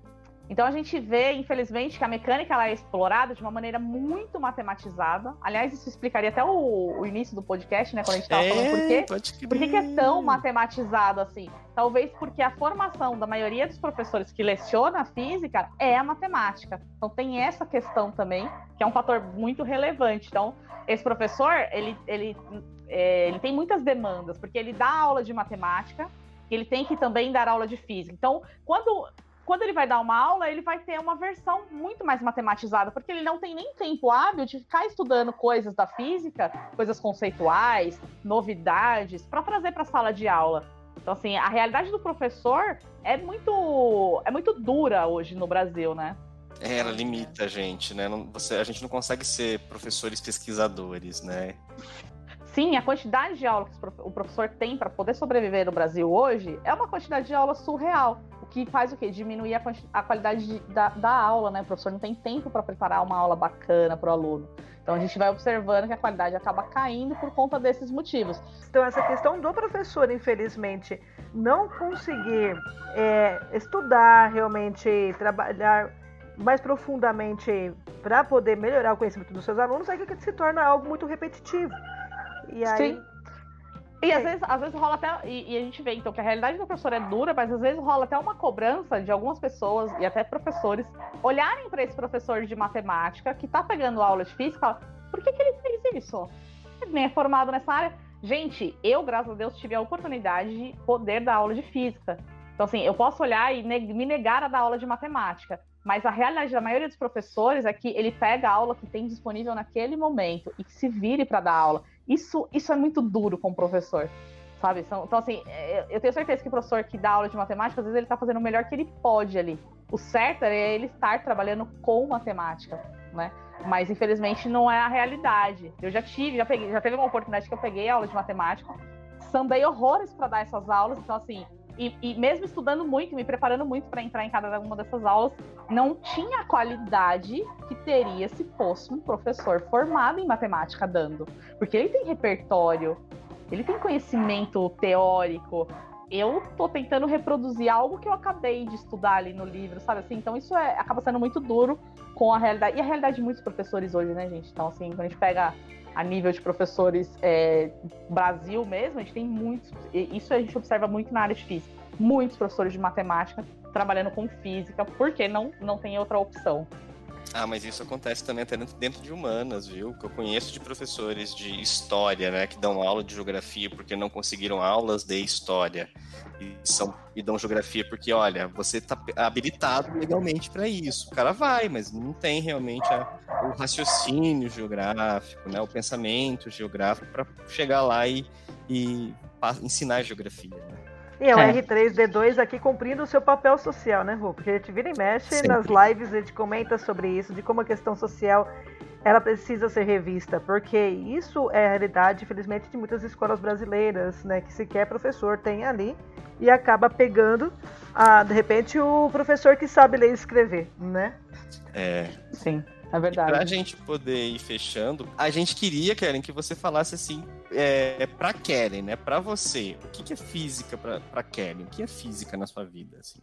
então a gente vê, infelizmente, que a mecânica ela é explorada de uma maneira muito matematizada. Aliás, isso explicaria até o, o início do podcast, né? Quando a gente estava é, falando por quê. Por que é tão matematizado assim? Talvez porque a formação da maioria dos professores que leciona física é a matemática. Então tem essa questão também, que é um fator muito relevante. Então, esse professor, ele, ele, é, ele tem muitas demandas, porque ele dá aula de matemática, ele tem que também dar aula de física. Então, quando quando ele vai dar uma aula, ele vai ter uma versão muito mais matematizada, porque ele não tem nem tempo hábil de ficar estudando coisas da física, coisas conceituais, novidades, para trazer para a sala de aula. Então, assim, a realidade do professor é muito, é muito dura hoje no Brasil, né? É, ela limita a gente, né? Não, você, a gente não consegue ser professores pesquisadores, né? Sim, a quantidade de aula que o professor tem para poder sobreviver no Brasil hoje é uma quantidade de aula surreal. O que faz o quê? Diminuir a, a qualidade de, da, da, aula, né? O professor não tem tempo para preparar uma aula bacana para o aluno. Então a gente vai observando que a qualidade acaba caindo por conta desses motivos. Então essa questão do professor, infelizmente, não conseguir é, estudar realmente, trabalhar mais profundamente para poder melhorar o conhecimento dos seus alunos, é que se torna algo muito repetitivo. E aí. Sim. E às vezes, às vezes rola até. E, e, a gente vê, então, que a realidade do professor é dura, mas às vezes rola até uma cobrança de algumas pessoas e até professores olharem para esse professor de matemática que está pegando aula de física e falar: por que, que ele fez isso? Ele nem é formado nessa área. Gente, eu, graças a Deus, tive a oportunidade de poder dar aula de física. Então, assim, eu posso olhar e ne me negar a dar aula de matemática. Mas a realidade da maioria dos professores é que ele pega a aula que tem disponível naquele momento e que se vire para dar aula. Isso, isso é muito duro com o professor, sabe? Então, assim, é, eu tenho certeza que o professor que dá aula de matemática, às vezes ele está fazendo o melhor que ele pode ali. O certo é ele estar trabalhando com matemática, né? Mas infelizmente não é a realidade. Eu já tive, já peguei, já teve uma oportunidade que eu peguei aula de matemática, sambei horrores para dar essas aulas, então assim, e, e, mesmo estudando muito, me preparando muito para entrar em cada uma dessas aulas, não tinha a qualidade que teria se fosse um professor formado em matemática dando. Porque ele tem repertório, ele tem conhecimento teórico. Eu tô tentando reproduzir algo que eu acabei de estudar ali no livro, sabe assim? Então isso é, acaba sendo muito duro com a realidade. E a realidade de muitos professores hoje, né, gente? Então, assim, quando a gente pega a nível de professores é, Brasil mesmo, a gente tem muitos, isso a gente observa muito na área de física, muitos professores de matemática trabalhando com física, porque não, não tem outra opção. Ah, mas isso acontece também até dentro de humanas, viu? Que eu conheço de professores de história, né, que dão aula de geografia porque não conseguiram aulas de história. E, são, e dão geografia porque, olha, você está habilitado legalmente para isso. O cara vai, mas não tem realmente a, o raciocínio geográfico, né, o pensamento geográfico para chegar lá e, e ensinar geografia. Né? E é o é. R3D2 aqui cumprindo o seu papel social, né, Rô? Porque a gente vira e mexe Sempre. nas lives, a gente comenta sobre isso, de como a questão social ela precisa ser revista, porque isso é a realidade, infelizmente, de muitas escolas brasileiras, né? Que sequer professor tem ali e acaba pegando, a, de repente, o professor que sabe ler e escrever, né? É. Sim. É verdade. Para a gente poder ir fechando, a gente queria, Karen, que você falasse assim, é, para Karen, né? Para você, o que, que é física para Karen? O que é física na sua vida? Assim?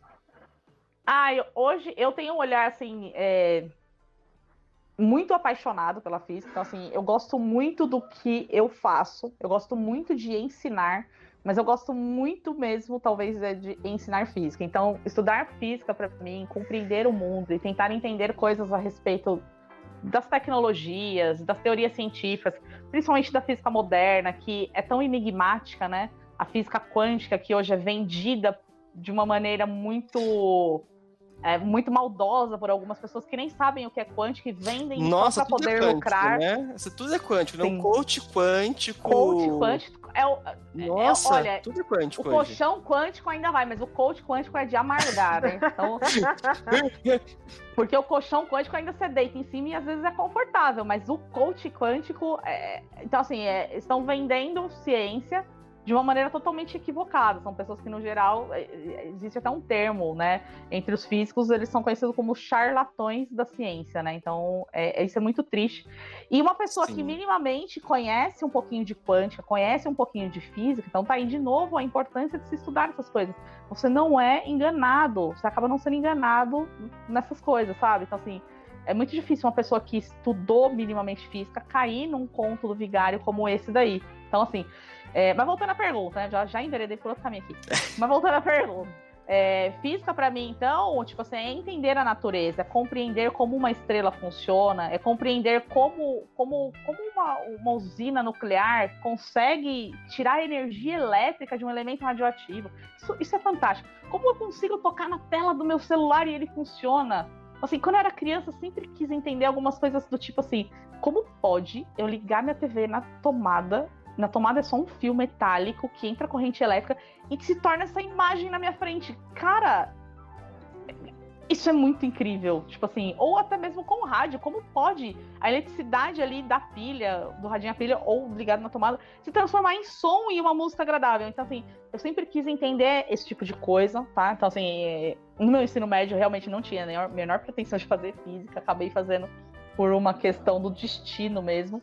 Ah, eu, hoje eu tenho um olhar assim. É, muito apaixonado pela física. Então, assim, eu gosto muito do que eu faço, eu gosto muito de ensinar, mas eu gosto muito mesmo, talvez, é de ensinar física. Então, estudar física para mim, compreender o mundo e tentar entender coisas a respeito das tecnologias, das teorias científicas, principalmente da física moderna, que é tão enigmática, né? A física quântica, que hoje é vendida de uma maneira muito é, muito maldosa por algumas pessoas que nem sabem o que é quântico e vendem Nossa, só para poder é quântico, lucrar. Né? Isso tudo é quântico, não? Coach quântico. Coach quântico é o. É, Nossa, é, olha, tudo é quântico. O colchão quântico ainda vai, mas o coach quântico é de amargar, né? Então, porque o colchão quântico ainda você deita em cima e às vezes é confortável, mas o coach quântico. É... Então, assim, é... estão vendendo ciência de uma maneira totalmente equivocada. São pessoas que, no geral, é, é, existe até um termo, né? Entre os físicos, eles são conhecidos como charlatões da ciência, né? Então, é, isso é muito triste. E uma pessoa Sim. que minimamente conhece um pouquinho de quântica, conhece um pouquinho de física, então tá aí de novo a importância de se estudar essas coisas. Você não é enganado, você acaba não sendo enganado nessas coisas, sabe? Então, assim, é muito difícil uma pessoa que estudou minimamente física cair num conto do vigário como esse daí. Então, assim, é, mas voltando à pergunta, né? Já, já enveredei por outro caminho aqui. Mas voltando à pergunta. É, física para mim, então, tipo assim, é entender a natureza, é compreender como uma estrela funciona, é compreender como, como, como uma, uma usina nuclear consegue tirar energia elétrica de um elemento radioativo. Isso, isso é fantástico. Como eu consigo tocar na tela do meu celular e ele funciona? Assim, quando eu era criança, eu sempre quis entender algumas coisas do tipo assim: como pode eu ligar minha TV na tomada na tomada é só um fio metálico que entra corrente elétrica e que se torna essa imagem na minha frente. Cara, isso é muito incrível. Tipo assim, ou até mesmo com o rádio, como pode a eletricidade ali da pilha, do radinho a pilha, ou ligado na tomada, se transformar em som e uma música agradável. Então, assim, eu sempre quis entender esse tipo de coisa, tá? Então, assim, no meu ensino médio eu realmente não tinha a menor pretensão de fazer física, acabei fazendo por uma questão do destino mesmo.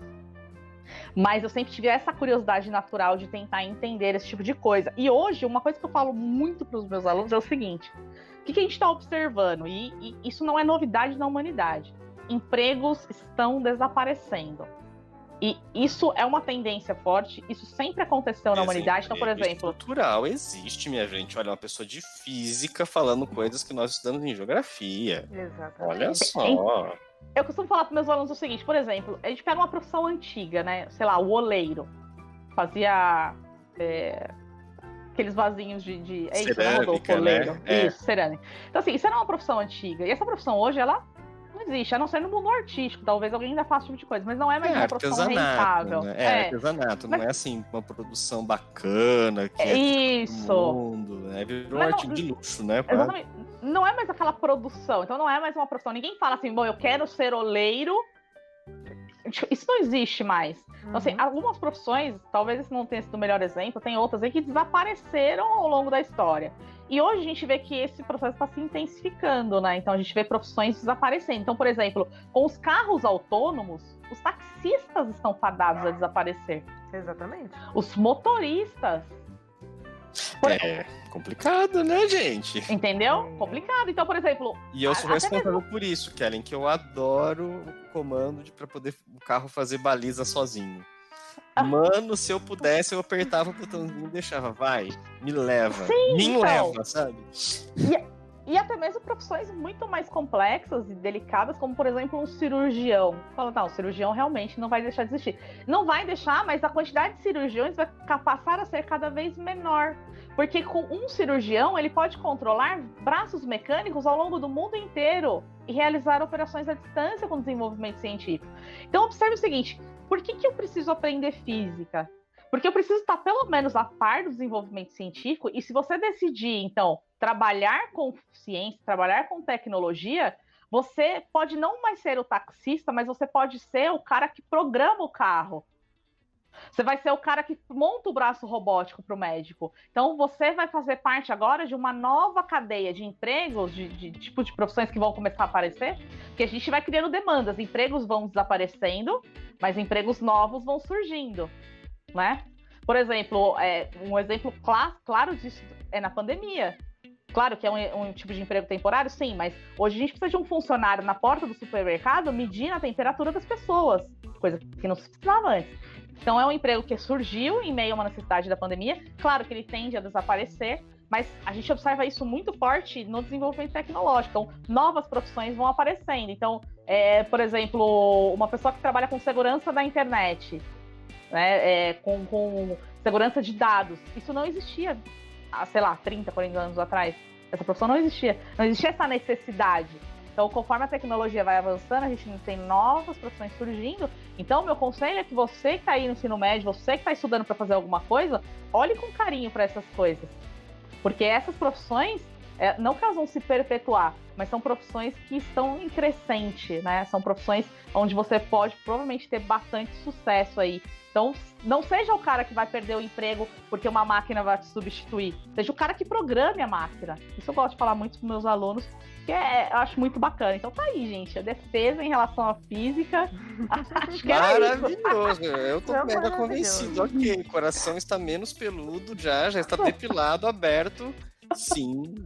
Mas eu sempre tive essa curiosidade natural de tentar entender esse tipo de coisa. E hoje, uma coisa que eu falo muito para os meus alunos é o seguinte: o que, que a gente está observando? E, e isso não é novidade na humanidade. Empregos estão desaparecendo. E isso é uma tendência forte, isso sempre aconteceu na humanidade. Então, por exemplo. Estrutural existe, minha gente. Olha, uma pessoa de física falando coisas que nós estudamos em geografia. Exatamente. Olha só. Eu costumo falar para meus alunos o seguinte, por exemplo, a gente pega uma profissão antiga, né? Sei lá, o oleiro. Fazia é, aqueles vasinhos de. de é isso, né, Rodolfo? Né? Oleiro. É. Isso, cerâmica. Então, assim, isso era uma profissão antiga. E essa profissão hoje, ela não existe, a não ser no mundo artístico. Talvez alguém ainda faça esse tipo de coisa, mas não é mais é, uma profissão rentável. Né? É, é, artesanato, mas... não é assim, uma produção bacana que é, isso. mundo, né? Virou mas artigo não... de luxo, né? Pra... Exatamente não é mais aquela produção, então não é mais uma profissão. Ninguém fala assim, bom, eu quero ser oleiro. Isso não existe mais. Uhum. Então, assim, uhum. algumas profissões, talvez esse não tenha sido o melhor exemplo, tem outras aí que desapareceram ao longo da história. E hoje a gente vê que esse processo está se intensificando, né? Então a gente vê profissões desaparecendo. Então, por exemplo, com os carros autônomos, os taxistas estão fadados a desaparecer. Exatamente. Os motoristas por... É complicado, né, gente? Entendeu? Complicado. Então, por exemplo. E eu sou responsável mesmo... por isso, Kellen, que eu adoro o comando para poder o carro fazer baliza sozinho. Ah. Mano, se eu pudesse, eu apertava o botãozinho e deixava. Vai, me leva. Sim, me então. leva, sabe? E, e até mesmo profissões muito mais complexas e delicadas, como por exemplo um cirurgião. Fala, não, o cirurgião realmente não vai deixar de existir. Não vai deixar, mas a quantidade de cirurgiões vai passar a ser cada vez menor. Porque com um cirurgião, ele pode controlar braços mecânicos ao longo do mundo inteiro e realizar operações à distância com desenvolvimento científico. Então, observe o seguinte: por que, que eu preciso aprender física? Porque eu preciso estar pelo menos a par do desenvolvimento científico, e se você decidir, então, trabalhar com ciência, trabalhar com tecnologia, você pode não mais ser o taxista, mas você pode ser o cara que programa o carro. Você vai ser o cara que monta o braço robótico para o médico. Então, você vai fazer parte agora de uma nova cadeia de empregos, de, de tipo de profissões que vão começar a aparecer, que a gente vai criando demandas. Empregos vão desaparecendo, mas empregos novos vão surgindo né? Por exemplo, é, um exemplo cl claro disso é na pandemia. Claro que é um, um, tipo de emprego temporário, sim, mas hoje a gente precisa de um funcionário na porta do supermercado medindo a temperatura das pessoas, coisa que não se precisava antes. Então é um emprego que surgiu em meio a uma necessidade da pandemia. Claro que ele tende a desaparecer, mas a gente observa isso muito forte no desenvolvimento tecnológico. Então, novas profissões vão aparecendo. Então, é, por exemplo, uma pessoa que trabalha com segurança da internet, né, é, com, com segurança de dados. Isso não existia há, sei lá, 30, 40 anos atrás. Essa profissão não existia. Não existia essa necessidade. Então, conforme a tecnologia vai avançando, a gente tem novas profissões surgindo. Então, meu conselho é que você que está aí no ensino médio, você que está estudando para fazer alguma coisa, olhe com carinho para essas coisas. Porque essas profissões, é, não que elas vão se perpetuar, mas são profissões que estão em crescente, né? São profissões onde você pode provavelmente ter bastante sucesso aí então, não seja o cara que vai perder o emprego porque uma máquina vai te substituir. Seja o cara que programe a máquina. Isso eu gosto de falar muito para meus alunos, que é, eu acho muito bacana. Então tá aí, gente. A defesa em relação à física. acho que Maravilhoso. Eu tô é mega convencido. Ok, o coração está menos peludo já, já está depilado, aberto. Sim.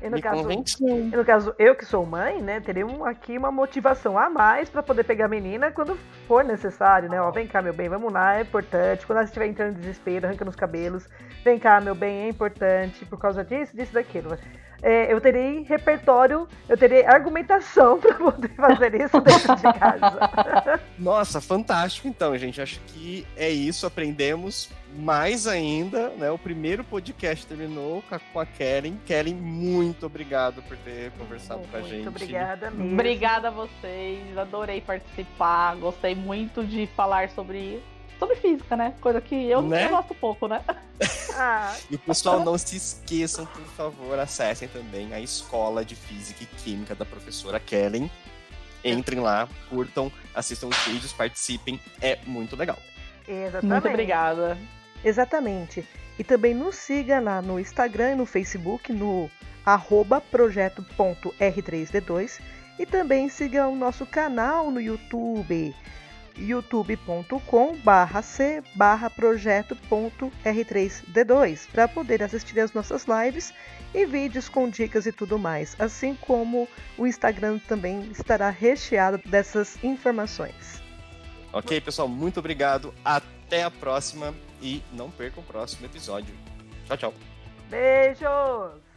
E no, Me caso, e no caso, eu que sou mãe, né, teria um- aqui uma motivação a mais pra poder pegar a menina quando for necessário, né? Ó, vem cá, meu bem, vamos lá, é importante. Quando ela estiver entrando em desespero, arrancando os cabelos, vem cá, meu bem, é importante por causa disso, disso, daquilo. É, eu terei repertório, eu terei argumentação pra poder fazer isso dentro de casa. Nossa, fantástico então, gente. Acho que é isso. Aprendemos mais ainda, né? O primeiro podcast terminou com a, Kellen. Kellen, muito obrigado por ter conversado com a gente. Muito obrigada mesmo. Obrigada a vocês, adorei participar, gostei muito de falar sobre, sobre física, né? Coisa que eu, Né? gosto pouco, né? Ah, E o pessoal, não se esqueçam, por favor, acessem também a Escola de Física e Química da professora Kellen. Entrem lá, curtam, assistam os vídeos, participem. É muito legal. exatamente. Muito obrigada. Exatamente. E também nos siga lá no Instagram e no Facebook, no arroba projeto.r3d2. E também siga o nosso canal no YouTube, youtube.com barra c barra projeto.r3d2, para poder assistir as nossas lives e vídeos com dicas e tudo mais. Assim como o Instagram também estará recheado dessas informações. Ok, pessoal? Muito obrigado. Até a próxima. E não percam o próximo episódio. Tchau, tchau. Beijos!